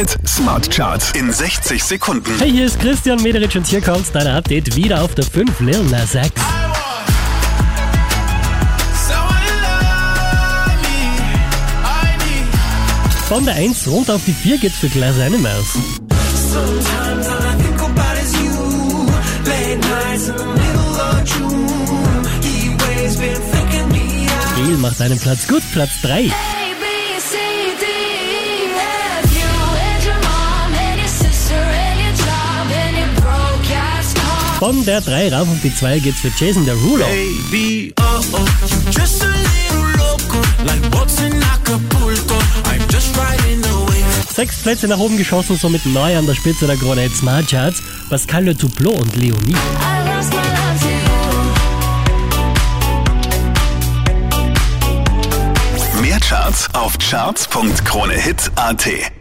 Hit Smart Charts in 60 Sekunden. Hey, hier ist Christian Mederich und hier kommt dein Update wieder auf der 5 Lil Nas X. Von der 1 runter auf die 4 geht's für Glass Animals. Gel macht einen Platz gut, Platz 3. Von der 3 rauf auf die 2 geht's für Jason Derulo. Baby, oh oh, you just a little loco, like boats in Acapulco. I'm just riding the wave. Sechs Plätze nach oben geschossen, somit neu an der Spitze der Krone Hit Smart Charts. Pascal Le Touplot und Leonie. Mehr Charts auf charts.kronehit.at.